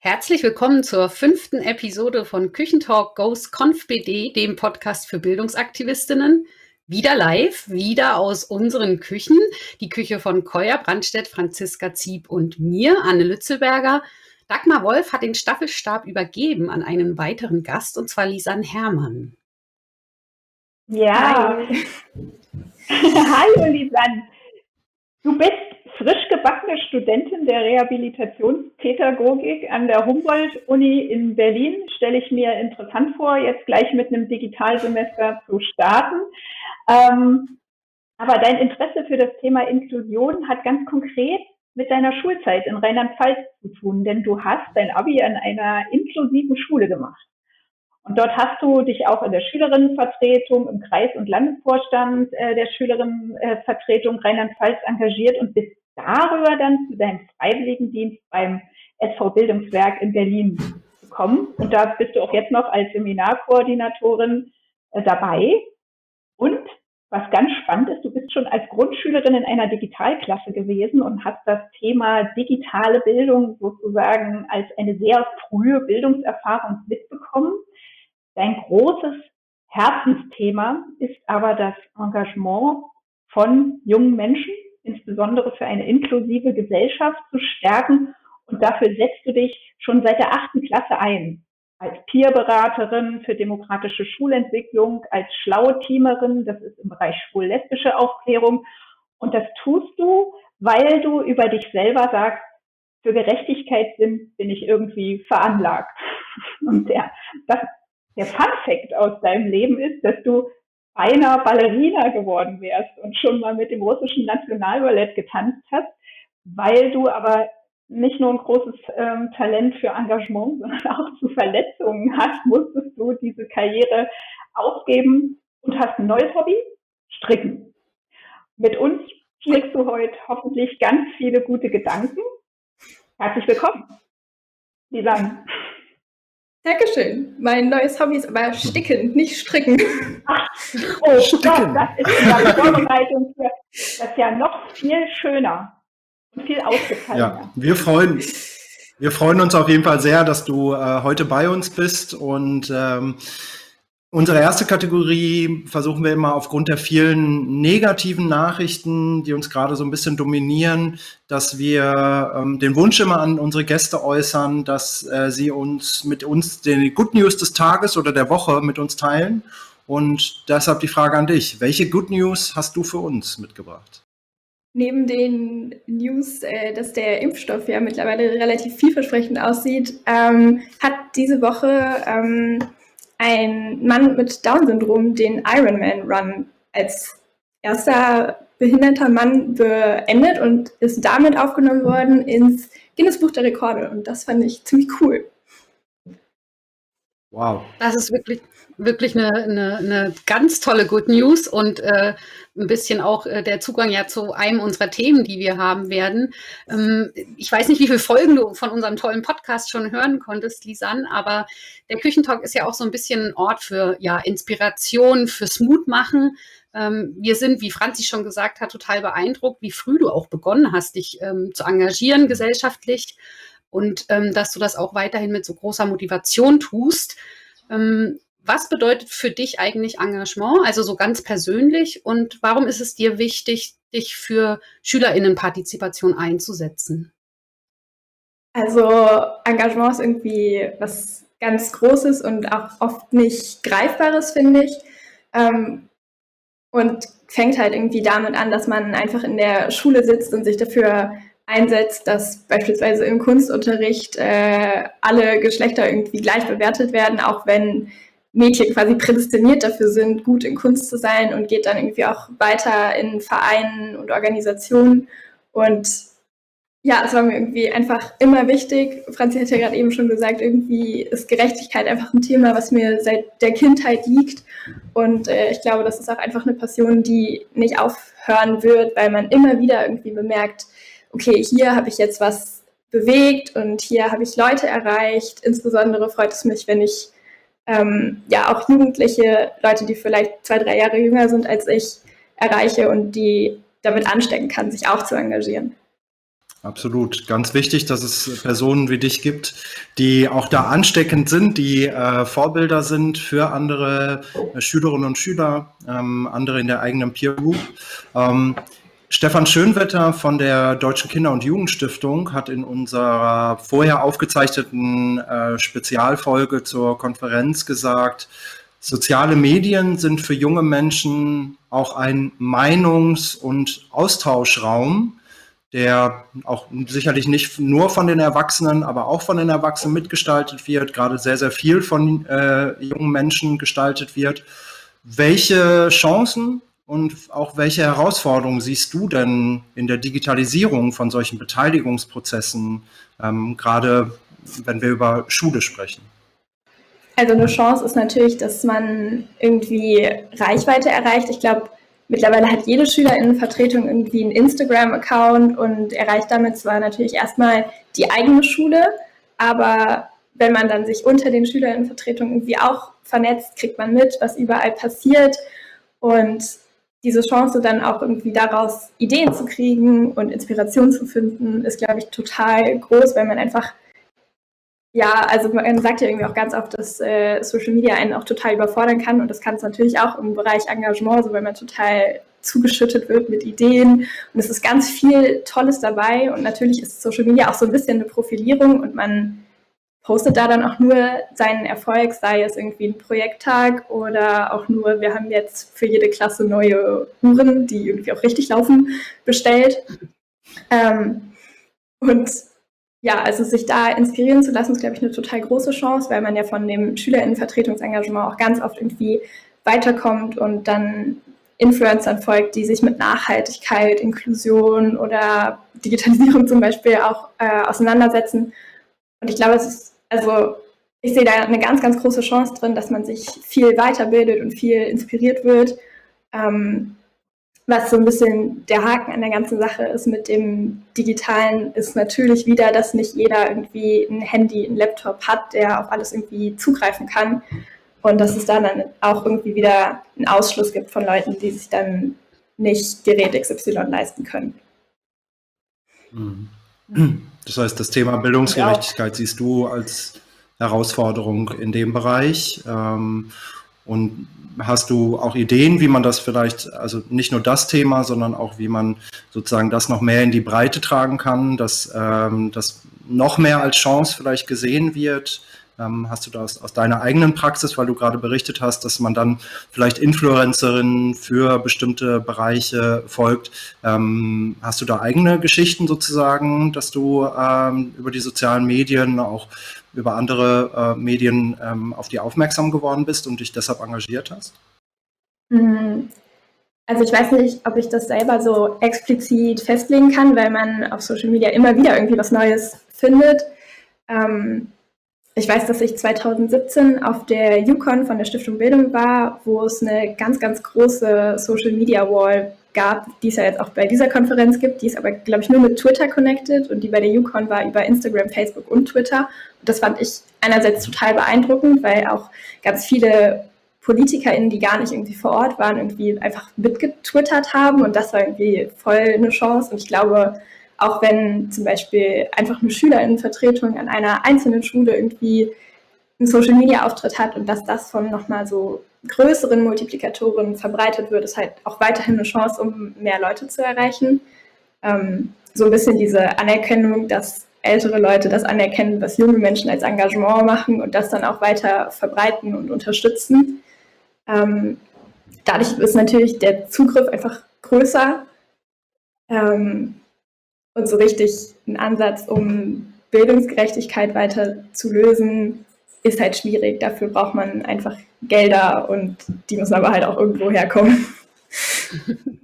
Herzlich willkommen zur fünften Episode von Küchentalk Goes ConfBD, dem Podcast für Bildungsaktivistinnen. Wieder live, wieder aus unseren Küchen. Die Küche von Koya Brandstedt, Franziska Zieb und mir, Anne Lützelberger. Dagmar Wolf hat den Staffelstab übergeben an einen weiteren Gast, und zwar Lisanne Herrmann. Ja. Hallo Lisanne. Du bist frisch gebackene Studentin der Rehabilitationspädagogik an der Humboldt-Uni in Berlin. Stelle ich mir interessant vor, jetzt gleich mit einem Digitalsemester zu starten. Ähm, aber dein Interesse für das Thema Inklusion hat ganz konkret mit deiner Schulzeit in Rheinland-Pfalz zu tun, denn du hast dein Abi an einer inklusiven Schule gemacht. Und dort hast du dich auch in der Schülerinnenvertretung, im Kreis- und Landesvorstand äh, der Schülerinnenvertretung Rheinland-Pfalz engagiert und bist darüber dann zu deinem Freiwilligendienst beim SV Bildungswerk in Berlin gekommen. Und da bist du auch jetzt noch als Seminarkoordinatorin äh, dabei. Und was ganz spannend ist, du bist schon als Grundschülerin in einer Digitalklasse gewesen und hast das Thema digitale Bildung sozusagen als eine sehr frühe Bildungserfahrung mitbekommen. Dein großes Herzensthema ist aber das Engagement von jungen Menschen, insbesondere für eine inklusive Gesellschaft zu stärken. Und dafür setzt du dich schon seit der achten Klasse ein als Peerberaterin für demokratische Schulentwicklung, als schlaue Teamerin, das ist im Bereich schwul-lesbische Aufklärung. Und das tust du, weil du über dich selber sagst, für Gerechtigkeit bin, bin ich irgendwie veranlagt. Und der, das, der Fun Fact aus deinem Leben ist, dass du beinahe Ballerina geworden wärst und schon mal mit dem russischen Nationalballett getanzt hast, weil du aber nicht nur ein großes ähm, Talent für Engagement, sondern auch zu Verletzungen hast, musstest du diese Karriere aufgeben und hast ein neues Hobby, Stricken. Mit uns strickst du heute hoffentlich ganz viele gute Gedanken. Herzlich willkommen, Lisanne. Dankeschön. Mein neues Hobby ist aber Sticken, nicht Stricken. Ach, oh Sticken. Gott, das ist in der Vorbereitung für das ja noch viel schöner viel ausgefallen. Ja, wir freuen, wir freuen uns auf jeden Fall sehr, dass du äh, heute bei uns bist und ähm, Unsere erste Kategorie versuchen wir immer aufgrund der vielen negativen Nachrichten, die uns gerade so ein bisschen dominieren, dass wir ähm, den Wunsch immer an unsere Gäste äußern, dass äh, sie uns mit uns den Good News des Tages oder der Woche mit uns teilen. Und deshalb die Frage an dich. Welche Good News hast du für uns mitgebracht? Neben den News, äh, dass der Impfstoff ja mittlerweile relativ vielversprechend aussieht, ähm, hat diese Woche ähm, ein Mann mit Down-Syndrom den Ironman Run als erster behinderter Mann beendet und ist damit aufgenommen worden ins Guinness Buch der Rekorde. Und das fand ich ziemlich cool. Wow. Das ist wirklich, wirklich eine, eine, eine ganz tolle Good News und äh, ein bisschen auch äh, der Zugang ja zu einem unserer Themen, die wir haben werden. Ähm, ich weiß nicht, wie viele Folgen du von unserem tollen Podcast schon hören konntest, Lisanne, aber der Küchentalk ist ja auch so ein bisschen ein Ort für ja, Inspiration, fürs Mutmachen. Ähm, wir sind, wie Franzi schon gesagt hat, total beeindruckt, wie früh du auch begonnen hast, dich ähm, zu engagieren gesellschaftlich und ähm, dass du das auch weiterhin mit so großer Motivation tust. Ähm, was bedeutet für dich eigentlich Engagement, also so ganz persönlich und warum ist es dir wichtig, dich für Schülerinnenpartizipation einzusetzen? Also Engagement ist irgendwie was ganz Großes und auch oft nicht Greifbares, finde ich. Ähm, und fängt halt irgendwie damit an, dass man einfach in der Schule sitzt und sich dafür einsetzt, dass beispielsweise im Kunstunterricht äh, alle Geschlechter irgendwie gleich bewertet werden, auch wenn Mädchen quasi prädestiniert dafür sind, gut in Kunst zu sein und geht dann irgendwie auch weiter in Vereinen und Organisationen. Und ja, es war mir irgendwie einfach immer wichtig. Franzi hat ja gerade eben schon gesagt, irgendwie ist Gerechtigkeit einfach ein Thema, was mir seit der Kindheit liegt. Und äh, ich glaube, das ist auch einfach eine Passion, die nicht aufhören wird, weil man immer wieder irgendwie bemerkt, okay, hier habe ich jetzt was bewegt und hier habe ich Leute erreicht. Insbesondere freut es mich, wenn ich ähm, ja auch Jugendliche, Leute, die vielleicht zwei, drei Jahre jünger sind als ich, erreiche und die damit anstecken kann, sich auch zu engagieren. Absolut. Ganz wichtig, dass es Personen wie dich gibt, die auch da ansteckend sind, die äh, Vorbilder sind für andere äh, Schülerinnen und Schüler, ähm, andere in der eigenen Peer Group. Ähm, Stefan Schönwetter von der Deutschen Kinder- und Jugendstiftung hat in unserer vorher aufgezeichneten äh, Spezialfolge zur Konferenz gesagt, soziale Medien sind für junge Menschen auch ein Meinungs- und Austauschraum der auch sicherlich nicht nur von den Erwachsenen, aber auch von den Erwachsenen mitgestaltet wird, gerade sehr, sehr viel von äh, jungen Menschen gestaltet wird. Welche Chancen und auch welche Herausforderungen siehst du denn in der Digitalisierung von solchen Beteiligungsprozessen, ähm, gerade wenn wir über Schule sprechen? Also eine Chance ist natürlich, dass man irgendwie Reichweite erreicht. Ich glaube, Mittlerweile hat jede Schülerinnenvertretung irgendwie einen Instagram-Account und erreicht damit zwar natürlich erstmal die eigene Schule, aber wenn man dann sich unter den Schülerinnenvertretungen irgendwie auch vernetzt, kriegt man mit, was überall passiert und diese Chance dann auch irgendwie daraus Ideen zu kriegen und Inspiration zu finden, ist, glaube ich, total groß, weil man einfach ja, also man sagt ja irgendwie auch ganz oft, dass äh, Social Media einen auch total überfordern kann und das kann es natürlich auch im Bereich Engagement, so wenn man total zugeschüttet wird mit Ideen und es ist ganz viel Tolles dabei und natürlich ist Social Media auch so ein bisschen eine Profilierung und man postet da dann auch nur seinen Erfolg, sei es irgendwie ein Projekttag oder auch nur, wir haben jetzt für jede Klasse neue Uhren, die irgendwie auch richtig laufen, bestellt. Ähm, und ja, also sich da inspirieren zu lassen, ist, glaube ich, eine total große Chance, weil man ja von dem Schülerinnenvertretungsengagement auch ganz oft irgendwie weiterkommt und dann Influencern folgt, die sich mit Nachhaltigkeit, Inklusion oder Digitalisierung zum Beispiel auch äh, auseinandersetzen. Und ich glaube, es ist, also ich sehe da eine ganz, ganz große Chance drin, dass man sich viel weiterbildet und viel inspiriert wird. Ähm, was so ein bisschen der Haken an der ganzen Sache ist mit dem Digitalen, ist natürlich wieder, dass nicht jeder irgendwie ein Handy, ein Laptop hat, der auf alles irgendwie zugreifen kann. Und dass es dann auch irgendwie wieder einen Ausschluss gibt von Leuten, die sich dann nicht Gerät XY leisten können. Mhm. Das heißt, das Thema Bildungsgerechtigkeit siehst du als Herausforderung in dem Bereich. Ähm, und hast du auch Ideen, wie man das vielleicht, also nicht nur das Thema, sondern auch wie man sozusagen das noch mehr in die Breite tragen kann, dass ähm, das noch mehr als Chance vielleicht gesehen wird? Ähm, hast du das aus deiner eigenen Praxis, weil du gerade berichtet hast, dass man dann vielleicht Influencerinnen für bestimmte Bereiche folgt? Ähm, hast du da eigene Geschichten sozusagen, dass du ähm, über die sozialen Medien auch über andere äh, Medien ähm, auf die aufmerksam geworden bist und dich deshalb engagiert hast? Mhm. Also ich weiß nicht, ob ich das selber so explizit festlegen kann, weil man auf Social Media immer wieder irgendwie was Neues findet. Ähm, ich weiß, dass ich 2017 auf der Yukon von der Stiftung Bildung war, wo es eine ganz, ganz große Social Media Wall gab, die es ja jetzt auch bei dieser Konferenz gibt. Die ist aber, glaube ich, nur mit Twitter connected und die bei der Yukon war über Instagram, Facebook und Twitter. Und das fand ich einerseits total beeindruckend, weil auch ganz viele PolitikerInnen, die gar nicht irgendwie vor Ort waren, irgendwie einfach mitgetwittert haben und das war irgendwie voll eine Chance. Und ich glaube, auch wenn zum Beispiel einfach eine Schülerinnenvertretung an einer einzelnen Schule irgendwie einen Social-Media-Auftritt hat und dass das von nochmal so größeren Multiplikatoren verbreitet wird, ist halt auch weiterhin eine Chance, um mehr Leute zu erreichen. Ähm, so ein bisschen diese Anerkennung, dass ältere Leute das anerkennen, was junge Menschen als Engagement machen und das dann auch weiter verbreiten und unterstützen. Ähm, dadurch ist natürlich der Zugriff einfach größer ähm, und so richtig ein Ansatz, um Bildungsgerechtigkeit weiter zu lösen, ist halt schwierig. Dafür braucht man einfach Gelder und die müssen aber halt auch irgendwo herkommen.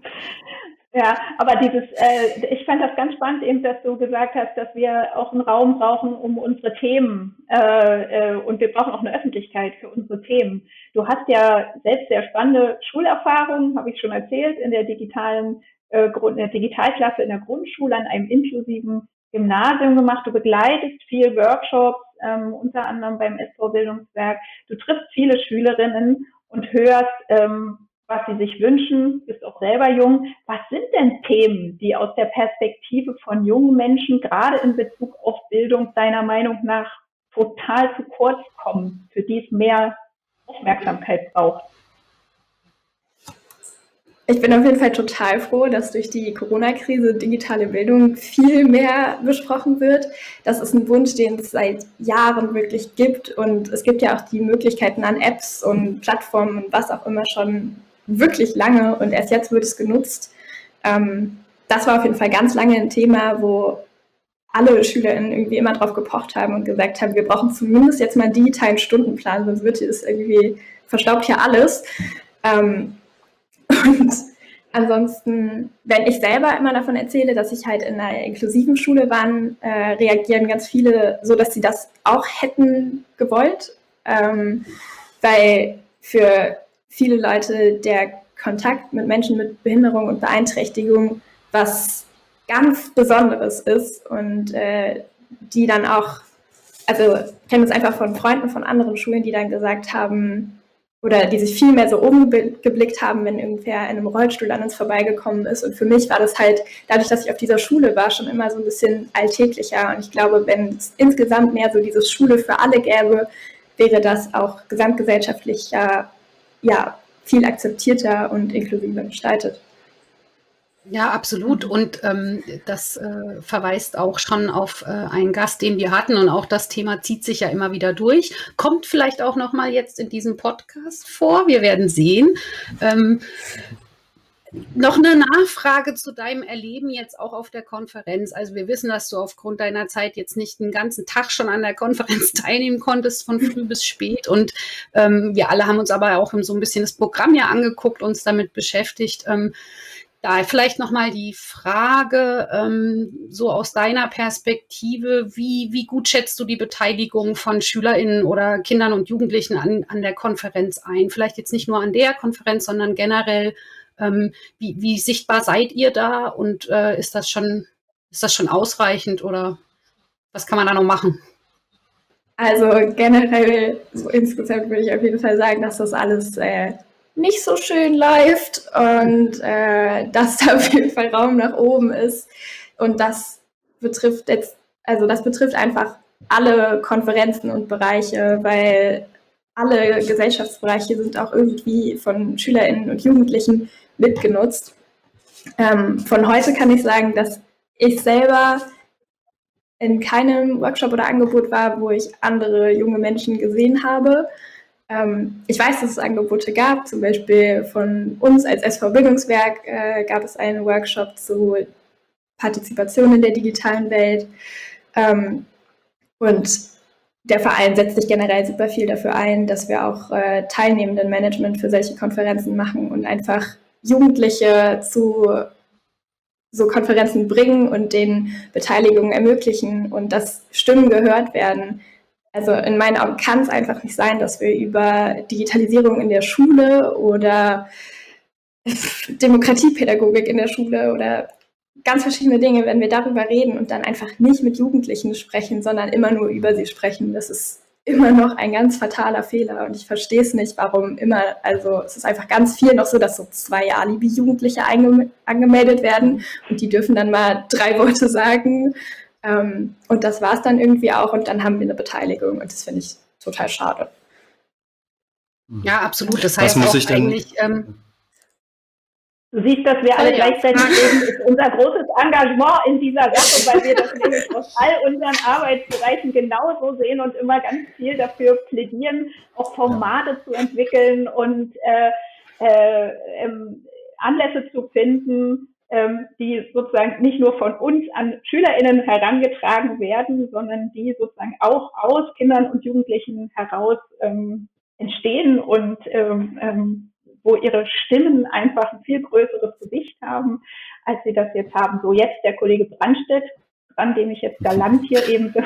Ja, aber dieses, äh, ich fand das ganz spannend, eben, dass du gesagt hast, dass wir auch einen Raum brauchen, um unsere Themen äh, äh, und wir brauchen auch eine Öffentlichkeit für unsere Themen. Du hast ja selbst sehr spannende Schulerfahrungen, habe ich schon erzählt, in der digitalen äh, Grund, in der Digitalklasse in der Grundschule an einem inklusiven Gymnasium gemacht. Du begleitest viel Workshops ähm, unter anderem beim SV Bildungswerk. Du triffst viele Schülerinnen und hörst, ähm, was sie sich wünschen, bist auch selber jung. Was sind denn Themen, die aus der Perspektive von jungen Menschen gerade in Bezug auf Bildung deiner Meinung nach total zu kurz kommen, für die es mehr Aufmerksamkeit braucht? Ich bin auf jeden Fall total froh, dass durch die Corona-Krise digitale Bildung viel mehr besprochen wird. Das ist ein Wunsch, den es seit Jahren wirklich gibt. Und es gibt ja auch die Möglichkeiten an Apps und Plattformen und was auch immer schon wirklich lange. Und erst jetzt wird es genutzt. Ähm, das war auf jeden Fall ganz lange ein Thema, wo alle SchülerInnen irgendwie immer drauf gepocht haben und gesagt haben, wir brauchen zumindest jetzt mal einen digitalen Stundenplan, sonst wird es irgendwie verstaubt hier alles. Und ansonsten, wenn ich selber immer davon erzähle, dass ich halt in einer inklusiven Schule war, äh, reagieren ganz viele so, dass sie das auch hätten gewollt. Ähm, weil für viele Leute der Kontakt mit Menschen mit Behinderung und Beeinträchtigung was ganz Besonderes ist und äh, die dann auch, also ich kenne es einfach von Freunden von anderen Schulen, die dann gesagt haben, oder die sich viel mehr so umgeblickt haben, wenn irgendwer in einem Rollstuhl an uns vorbeigekommen ist. Und für mich war das halt, dadurch, dass ich auf dieser Schule war, schon immer so ein bisschen alltäglicher. Und ich glaube, wenn es insgesamt mehr so diese Schule für alle gäbe, wäre das auch gesamtgesellschaftlich ja, ja viel akzeptierter und inklusiver gestaltet. Ja, absolut. Und ähm, das äh, verweist auch schon auf äh, einen Gast, den wir hatten. Und auch das Thema zieht sich ja immer wieder durch. Kommt vielleicht auch noch mal jetzt in diesem Podcast vor. Wir werden sehen. Ähm, noch eine Nachfrage zu deinem Erleben jetzt auch auf der Konferenz. Also wir wissen, dass du aufgrund deiner Zeit jetzt nicht den ganzen Tag schon an der Konferenz teilnehmen konntest, von früh bis spät. Und ähm, wir alle haben uns aber auch so ein bisschen das Programm ja angeguckt, uns damit beschäftigt. Ähm, da vielleicht nochmal die Frage, ähm, so aus deiner Perspektive, wie, wie gut schätzt du die Beteiligung von SchülerInnen oder Kindern und Jugendlichen an, an der Konferenz ein? Vielleicht jetzt nicht nur an der Konferenz, sondern generell, ähm, wie, wie sichtbar seid ihr da und äh, ist das schon, ist das schon ausreichend oder was kann man da noch machen? Also generell, so insgesamt würde ich auf jeden Fall sagen, dass das alles äh, nicht so schön läuft und äh, dass da auf jeden Fall Raum nach oben ist. Und das betrifft jetzt, also das betrifft einfach alle Konferenzen und Bereiche, weil alle Gesellschaftsbereiche sind auch irgendwie von SchülerInnen und Jugendlichen mitgenutzt. Ähm, von heute kann ich sagen, dass ich selber in keinem Workshop oder Angebot war, wo ich andere junge Menschen gesehen habe. Ähm, ich weiß, dass es Angebote gab, zum Beispiel von uns als SV Bildungswerk äh, gab es einen Workshop zu Partizipation in der digitalen Welt. Ähm, und der Verein setzt sich generell super viel dafür ein, dass wir auch äh, teilnehmenden Management für solche Konferenzen machen und einfach Jugendliche zu so Konferenzen bringen und den Beteiligungen ermöglichen und dass Stimmen gehört werden, also in meinen Augen kann es einfach nicht sein, dass wir über Digitalisierung in der Schule oder Demokratiepädagogik in der Schule oder ganz verschiedene Dinge, wenn wir darüber reden und dann einfach nicht mit Jugendlichen sprechen, sondern immer nur über sie sprechen. Das ist immer noch ein ganz fataler Fehler und ich verstehe es nicht, warum immer, also es ist einfach ganz viel noch so, dass so zwei Alibi-Jugendliche angemeldet werden und die dürfen dann mal drei Worte sagen ähm, und das war es dann irgendwie auch und dann haben wir eine Beteiligung und das finde ich total schade. Ja, absolut. Das heißt auch eigentlich. Ähm, Du siehst, dass wir alle gleichzeitig reden, ist unser großes Engagement in dieser Sache, weil wir das nämlich aus all unseren Arbeitsbereichen genauso sehen und immer ganz viel dafür plädieren, auch Formate zu entwickeln und äh, äh, ähm, Anlässe zu finden, ähm, die sozusagen nicht nur von uns an SchülerInnen herangetragen werden, sondern die sozusagen auch aus Kindern und Jugendlichen heraus ähm, entstehen und ähm, ähm, wo ihre Stimmen einfach ein viel größeres Gewicht haben, als sie das jetzt haben. So jetzt der Kollege Brandstedt, an dem ich jetzt galant hier eben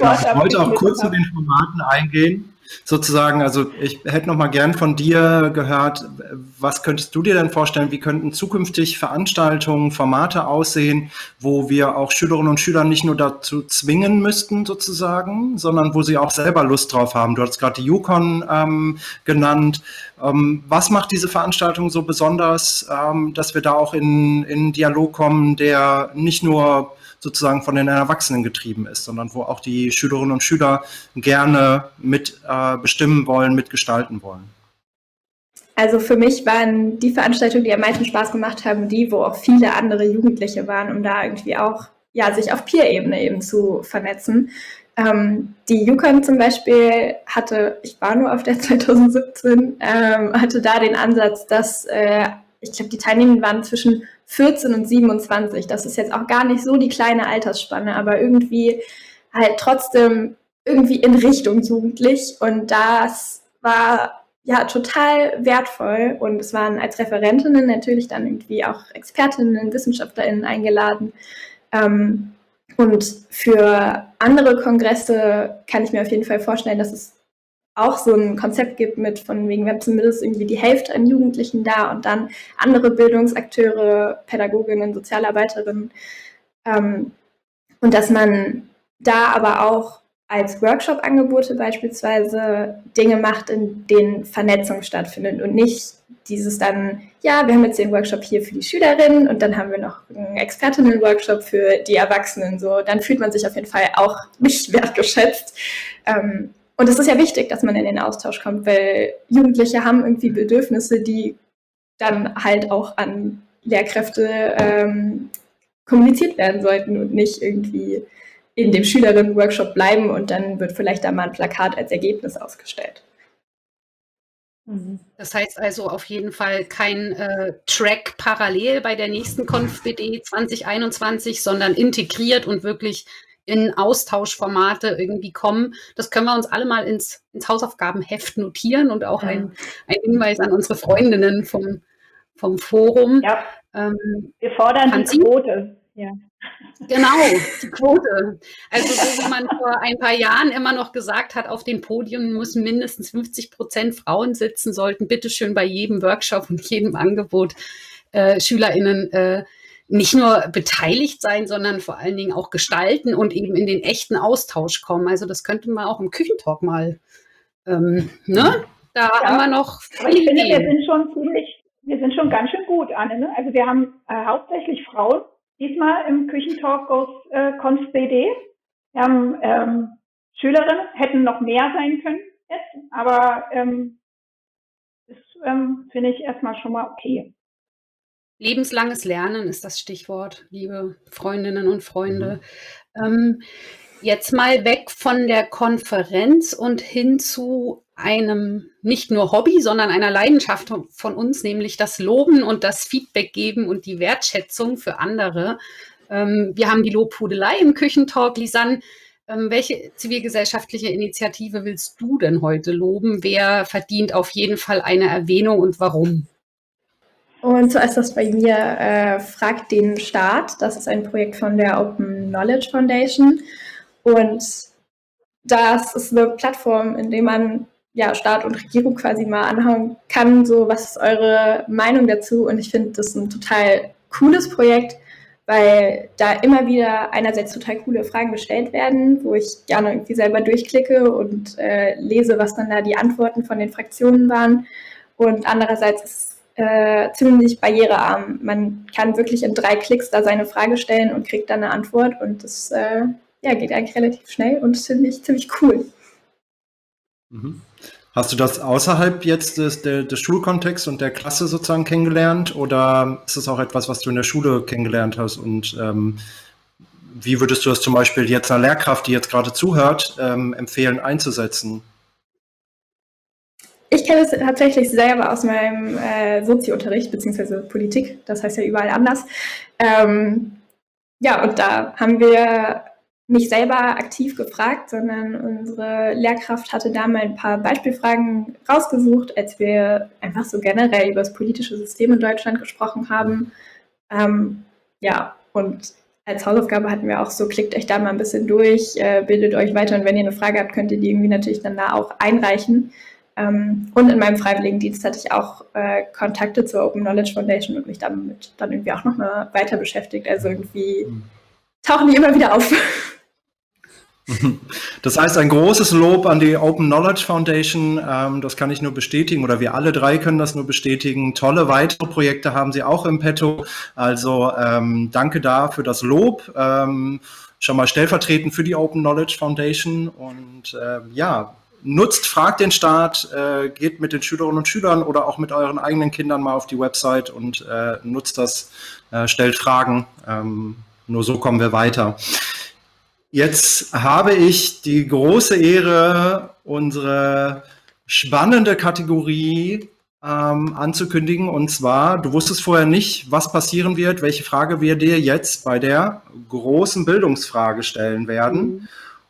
ja, ich wollte auch kurz zu den Formaten eingehen. Sozusagen, also ich hätte noch mal gern von dir gehört, was könntest du dir denn vorstellen, wie könnten zukünftig Veranstaltungen, Formate aussehen, wo wir auch Schülerinnen und Schüler nicht nur dazu zwingen müssten sozusagen, sondern wo sie auch selber Lust drauf haben. Du hast gerade die Yukon ähm, genannt. Ähm, was macht diese Veranstaltung so besonders, ähm, dass wir da auch in, in Dialog kommen, der nicht nur sozusagen von den Erwachsenen getrieben ist, sondern wo auch die Schülerinnen und Schüler gerne mit äh, bestimmen wollen, mitgestalten wollen. Also für mich waren die Veranstaltungen, die am meisten Spaß gemacht haben, die, wo auch viele andere Jugendliche waren, um da irgendwie auch ja, sich auf Peer-Ebene eben zu vernetzen. Ähm, die Yukon zum Beispiel hatte, ich war nur auf der 2017, ähm, hatte da den Ansatz, dass äh, ich glaube, die Teilnehmenden waren zwischen 14 und 27. Das ist jetzt auch gar nicht so die kleine Altersspanne, aber irgendwie halt trotzdem irgendwie in Richtung jugendlich. Und das war ja total wertvoll. Und es waren als Referentinnen natürlich dann irgendwie auch Expertinnen, WissenschaftlerInnen eingeladen. Ähm, und für andere Kongresse kann ich mir auf jeden Fall vorstellen, dass es auch so ein Konzept gibt mit von wegen, wir haben zumindest irgendwie die Hälfte an Jugendlichen da und dann andere Bildungsakteure, Pädagoginnen, Sozialarbeiterinnen. Ähm, und dass man da aber auch als Workshop-Angebote beispielsweise Dinge macht, in denen Vernetzung stattfindet und nicht dieses dann, ja, wir haben jetzt den Workshop hier für die Schülerinnen und dann haben wir noch einen Expertinnen-Workshop für die Erwachsenen. So, dann fühlt man sich auf jeden Fall auch nicht wertgeschätzt. Ähm, und es ist ja wichtig, dass man in den Austausch kommt, weil Jugendliche haben irgendwie Bedürfnisse, die dann halt auch an Lehrkräfte ähm, kommuniziert werden sollten und nicht irgendwie in dem Schülerinnen-Workshop bleiben und dann wird vielleicht da mal ein Plakat als Ergebnis ausgestellt. Mhm. Das heißt also auf jeden Fall kein äh, Track parallel bei der nächsten ConfBD 2021, sondern integriert und wirklich in Austauschformate irgendwie kommen. Das können wir uns alle mal ins, ins Hausaufgabenheft notieren und auch ja. ein, ein Hinweis an unsere Freundinnen vom, vom Forum. Ja. Ähm, wir fordern die Quote. Ja. Genau, die Quote. Also so wie man vor ein paar Jahren immer noch gesagt hat, auf den Podien müssen mindestens 50 Prozent Frauen sitzen, sollten bitteschön bei jedem Workshop und jedem Angebot äh, SchülerInnen äh, nicht nur beteiligt sein, sondern vor allen Dingen auch gestalten und eben in den echten Austausch kommen. Also das könnte man auch im Küchentalk mal, ähm, ne? Da ja. haben wir noch. ich finde, wir sind schon ziemlich, wir sind schon ganz schön gut, Anne. Ne? Also wir haben äh, hauptsächlich Frauen diesmal im Küchentalk aus äh, Conf BD. Wir haben ähm, Schülerinnen, hätten noch mehr sein können jetzt, aber ähm, das ähm, finde ich erstmal schon mal okay. Lebenslanges Lernen ist das Stichwort, liebe Freundinnen und Freunde. Mhm. Ähm, jetzt mal weg von der Konferenz und hin zu einem nicht nur Hobby, sondern einer Leidenschaft von uns, nämlich das Loben und das Feedback geben und die Wertschätzung für andere. Ähm, wir haben die Lobhudelei im Küchentalk. Lisanne, ähm, welche zivilgesellschaftliche Initiative willst du denn heute loben? Wer verdient auf jeden Fall eine Erwähnung und warum? Und zuerst das bei mir äh, Fragt den Staat. Das ist ein Projekt von der Open Knowledge Foundation. Und das ist eine Plattform, in der man ja, Staat und Regierung quasi mal anhauen kann, so was ist eure Meinung dazu? Und ich finde das ein total cooles Projekt, weil da immer wieder einerseits total coole Fragen gestellt werden, wo ich gerne irgendwie selber durchklicke und äh, lese, was dann da die Antworten von den Fraktionen waren. Und andererseits ist äh, ziemlich barrierearm. Man kann wirklich in drei Klicks da seine Frage stellen und kriegt dann eine Antwort und das äh, ja, geht eigentlich relativ schnell und ziemlich, ziemlich cool. Mhm. Hast du das außerhalb jetzt des, des, Schulkontexts und der Klasse sozusagen kennengelernt oder ist das auch etwas, was du in der Schule kennengelernt hast und ähm, wie würdest du das zum Beispiel jetzt einer Lehrkraft, die jetzt gerade zuhört, ähm, empfehlen einzusetzen? Ich kenne es tatsächlich selber aus meinem äh, Soziounterricht beziehungsweise Politik, das heißt ja überall anders. Ähm, ja, und da haben wir nicht selber aktiv gefragt, sondern unsere Lehrkraft hatte da mal ein paar Beispielfragen rausgesucht, als wir einfach so generell über das politische System in Deutschland gesprochen haben. Ähm, ja, und als Hausaufgabe hatten wir auch so, klickt euch da mal ein bisschen durch, äh, bildet euch weiter und wenn ihr eine Frage habt, könnt ihr die irgendwie natürlich dann da auch einreichen. Ähm, und in meinem Freiwilligendienst hatte ich auch äh, Kontakte zur Open Knowledge Foundation und mich damit dann irgendwie auch nochmal weiter beschäftigt. Also irgendwie mhm. tauchen die immer wieder auf. Das heißt, ein großes Lob an die Open Knowledge Foundation. Ähm, das kann ich nur bestätigen oder wir alle drei können das nur bestätigen. Tolle weitere Projekte haben sie auch im Petto. Also ähm, danke da für das Lob. Ähm, schon mal stellvertretend für die Open Knowledge Foundation. Und ja, nutzt, fragt den Staat, äh, geht mit den Schülerinnen und Schülern oder auch mit euren eigenen Kindern mal auf die Website und äh, nutzt das, äh, stellt Fragen. Ähm, nur so kommen wir weiter. Jetzt habe ich die große Ehre, unsere spannende Kategorie ähm, anzukündigen. Und zwar, du wusstest vorher nicht, was passieren wird, welche Frage wir dir jetzt bei der großen Bildungsfrage stellen werden. Mhm.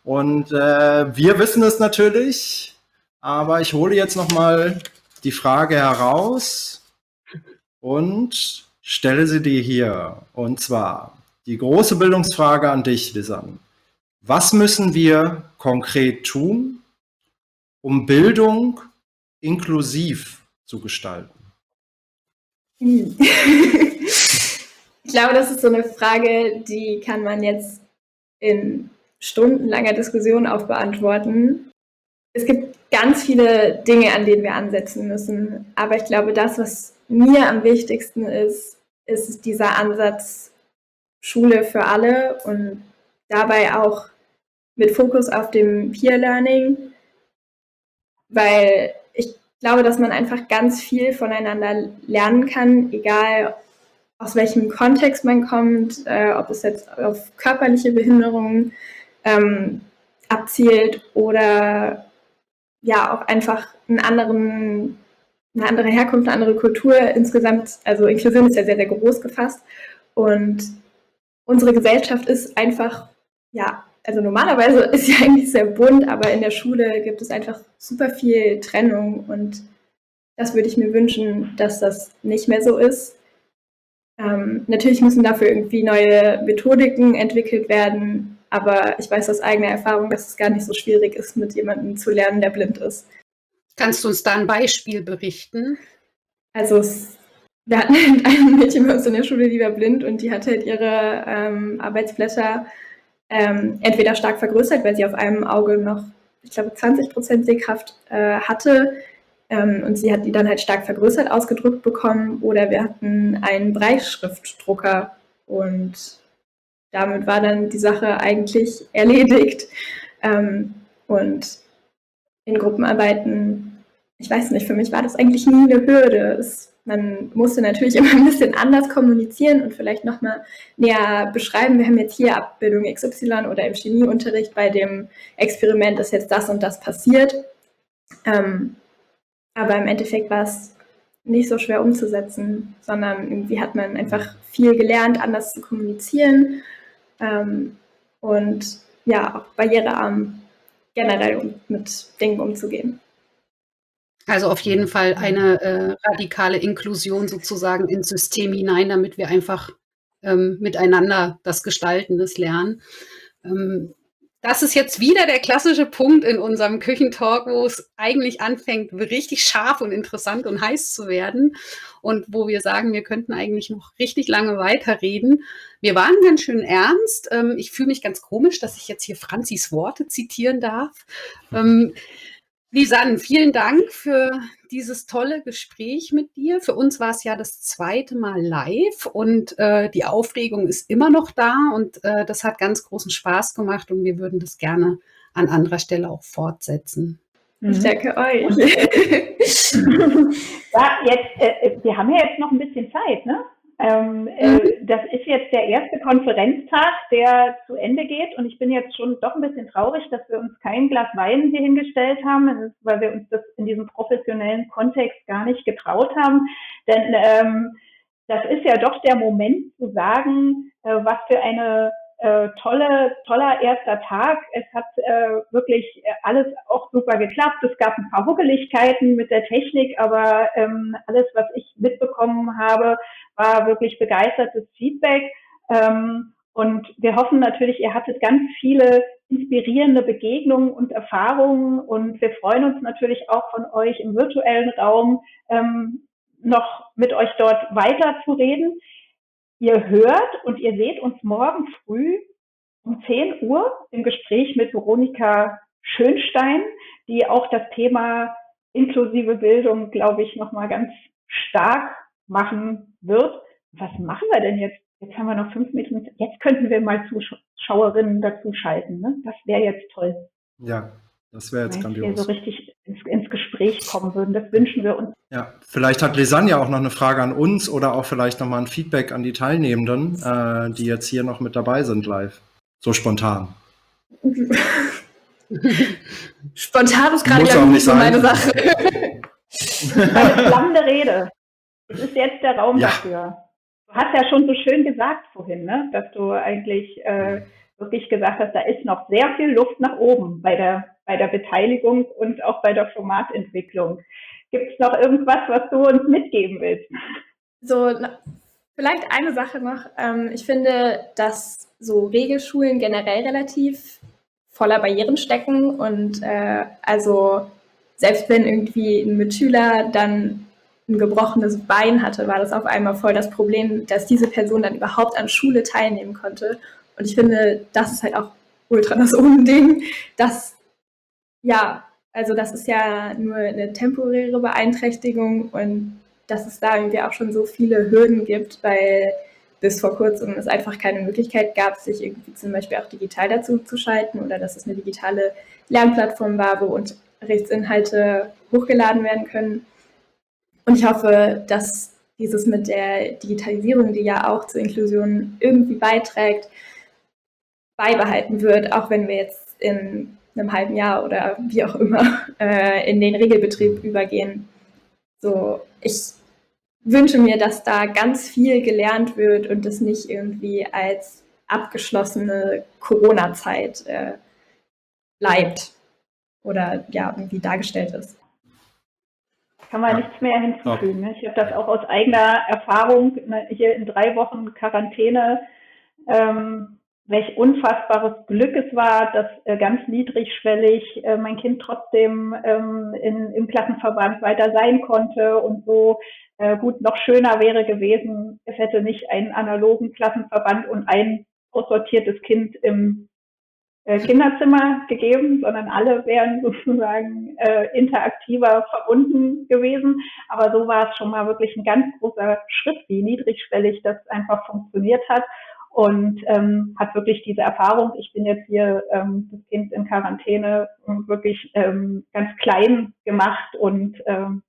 Und äh, wir wissen es natürlich, aber ich hole jetzt nochmal die Frage heraus und stelle sie dir hier. Und zwar die große Bildungsfrage an dich, Lisanne. Was müssen wir konkret tun, um Bildung inklusiv zu gestalten? ich glaube, das ist so eine Frage, die kann man jetzt in stundenlanger Diskussion auf beantworten. Es gibt ganz viele Dinge, an denen wir ansetzen müssen. Aber ich glaube, das, was mir am wichtigsten ist, ist dieser Ansatz Schule für alle und dabei auch mit Fokus auf dem Peer Learning, weil ich glaube, dass man einfach ganz viel voneinander lernen kann, egal aus welchem Kontext man kommt, äh, ob es jetzt auf körperliche Behinderungen ähm, abzielt oder ja auch einfach einen anderen, eine andere Herkunft, eine andere Kultur insgesamt. Also Inklusion ist ja sehr, sehr groß gefasst und unsere Gesellschaft ist einfach ja also normalerweise ist ja eigentlich sehr bunt, aber in der Schule gibt es einfach super viel Trennung und das würde ich mir wünschen, dass das nicht mehr so ist. Ähm, natürlich müssen dafür irgendwie neue Methodiken entwickelt werden, aber ich weiß aus eigener Erfahrung, dass es gar nicht so schwierig ist, mit jemandem zu lernen, der blind ist. Kannst du uns da ein Beispiel berichten? Also es, wir hatten ein Mädchen bei uns in der Schule, die war blind und die hatte halt ihre ähm, Arbeitsblätter ähm, entweder stark vergrößert, weil sie auf einem Auge noch, ich glaube, 20 Prozent Sehkraft äh, hatte. Ähm, und sie hat die dann halt stark vergrößert ausgedruckt bekommen. Oder wir hatten einen Breischriftdrucker und damit war dann die Sache eigentlich erledigt. Ähm, und in Gruppenarbeiten, ich weiß nicht, für mich war das eigentlich nie eine Hürde. Es man musste natürlich immer ein bisschen anders kommunizieren und vielleicht nochmal näher beschreiben, wir haben jetzt hier Abbildung XY oder im Chemieunterricht bei dem Experiment ist jetzt das und das passiert. Ähm, aber im Endeffekt war es nicht so schwer umzusetzen, sondern irgendwie hat man einfach viel gelernt, anders zu kommunizieren ähm, und ja, auch barrierearm generell mit Dingen umzugehen. Also auf jeden Fall eine äh, radikale Inklusion sozusagen ins System hinein, damit wir einfach ähm, miteinander das Gestalten, das Lernen. Ähm, das ist jetzt wieder der klassische Punkt in unserem Küchentalk, wo es eigentlich anfängt, richtig scharf und interessant und heiß zu werden und wo wir sagen, wir könnten eigentlich noch richtig lange weiterreden. Wir waren ganz schön ernst. Ähm, ich fühle mich ganz komisch, dass ich jetzt hier Franzis Worte zitieren darf. Lisanne, vielen Dank für dieses tolle Gespräch mit dir. Für uns war es ja das zweite Mal live und äh, die Aufregung ist immer noch da und äh, das hat ganz großen Spaß gemacht und wir würden das gerne an anderer Stelle auch fortsetzen. Ich danke euch. ja, jetzt, äh, wir haben ja jetzt noch ein bisschen Zeit, ne? Ähm, äh, mhm. das ist jetzt der erste Konferenztag, der zu Ende geht und ich bin jetzt schon doch ein bisschen traurig, dass wir uns kein Glas Wein hier hingestellt haben, weil wir uns das in diesem professionellen Kontext gar nicht getraut haben. Denn ähm, das ist ja doch der Moment zu sagen, äh, was für eine äh, tolle, toller erster Tag. Es hat äh, wirklich alles auch super geklappt. Es gab ein paar Huckeligkeiten mit der Technik, aber ähm, alles, was ich mitbekommen habe, war wirklich begeistertes Feedback. Ähm, Und wir hoffen natürlich, ihr hattet ganz viele inspirierende Begegnungen und Erfahrungen. Und wir freuen uns natürlich auch von euch im virtuellen Raum ähm, noch mit euch dort weiter zu reden. Ihr hört und ihr seht uns morgen früh um 10 Uhr im Gespräch mit Veronika Schönstein, die auch das Thema inklusive Bildung, glaube ich, nochmal ganz stark machen wird. Was machen wir denn jetzt? Jetzt haben wir noch fünf Minuten. Jetzt könnten wir mal Zuschauerinnen dazu schalten. Ne? Das wäre jetzt toll. Ja, das wäre jetzt Wenn grandios. wir so richtig ins, ins, Gespräch kommen würden. Das wünschen wir uns. Ja, vielleicht hat Lisanne auch noch eine Frage an uns oder auch vielleicht nochmal ein Feedback an die Teilnehmenden, äh, die jetzt hier noch mit dabei sind live. So spontan. spontan ist gerade ja nicht so meine Sache. Eine flammende Rede. Das ist jetzt der Raum ja. dafür. Du hast ja schon so schön gesagt vorhin, ne? dass du eigentlich äh, wirklich gesagt hast, da ist noch sehr viel Luft nach oben bei der, bei der Beteiligung und auch bei der Formatentwicklung. Gibt es noch irgendwas, was du uns mitgeben willst? So, vielleicht eine Sache noch. Ähm, ich finde, dass so Regelschulen generell relativ voller Barrieren stecken und äh, also selbst wenn irgendwie ein Mitschüler dann ein gebrochenes Bein hatte, war das auf einmal voll das Problem, dass diese Person dann überhaupt an Schule teilnehmen konnte. Und ich finde, das ist halt auch ultra das Unding, dass, ja, also das ist ja nur eine temporäre Beeinträchtigung und dass es da irgendwie auch schon so viele Hürden gibt, weil bis vor kurzem es einfach keine Möglichkeit gab, sich irgendwie zum Beispiel auch digital dazu zu schalten oder dass es eine digitale Lernplattform war, wo Unterrichtsinhalte hochgeladen werden können. Und ich hoffe, dass dieses mit der Digitalisierung, die ja auch zur Inklusion irgendwie beiträgt, beibehalten wird, auch wenn wir jetzt in einem halben Jahr oder wie auch immer äh, in den Regelbetrieb übergehen. So, ich wünsche mir, dass da ganz viel gelernt wird und das nicht irgendwie als abgeschlossene Corona-Zeit äh, bleibt oder ja irgendwie dargestellt ist kann man ja. nichts mehr hinzufügen. Ne? Ich habe das auch aus eigener Erfahrung ne, hier in drei Wochen Quarantäne, ähm, welch unfassbares Glück es war, dass äh, ganz niedrigschwellig äh, mein Kind trotzdem ähm, in, im Klassenverband weiter sein konnte und so äh, gut noch schöner wäre gewesen, es hätte nicht einen analogen Klassenverband und ein aussortiertes Kind im äh, Kinderzimmer gegeben, sondern alle wären sozusagen äh, interaktiver verbunden gewesen. Aber so war es schon mal wirklich ein ganz großer Schritt, wie niedrigschwellig das einfach funktioniert hat und ähm, hat wirklich diese Erfahrung. Ich bin jetzt hier ähm, das Kind in Quarantäne wirklich ähm, ganz klein gemacht und, ähm,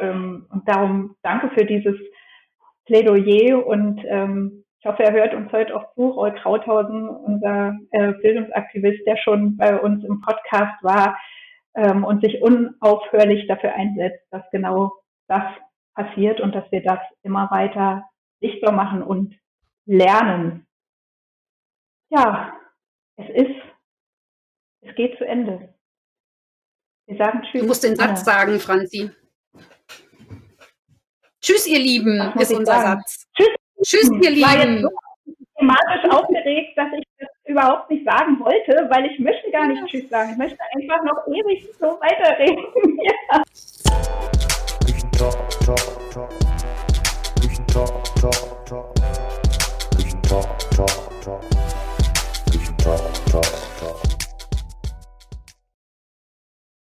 ähm, und darum danke für dieses Plädoyer und ähm, ich hoffe, er hört uns heute auch zu, Roy Krauthausen, unser äh, Bildungsaktivist, der schon bei uns im Podcast war ähm, und sich unaufhörlich dafür einsetzt, dass genau das passiert und dass wir das immer weiter sichtbar machen und lernen. Ja, es ist, es geht zu Ende. Wir sagen Tschüss. Du musst den Satz sagen, Franzi. Tschüss, ihr Lieben, ist unser sagen? Satz. Tschüss. Tschüss, ihr Lieben. Ich war jetzt so thematisch aufgeregt, dass ich das überhaupt nicht sagen wollte, weil ich möchte gar nicht Tschüss sagen. Ich möchte einfach noch ewig so weiterreden. ja. Talk, talk, talk. Talk, talk.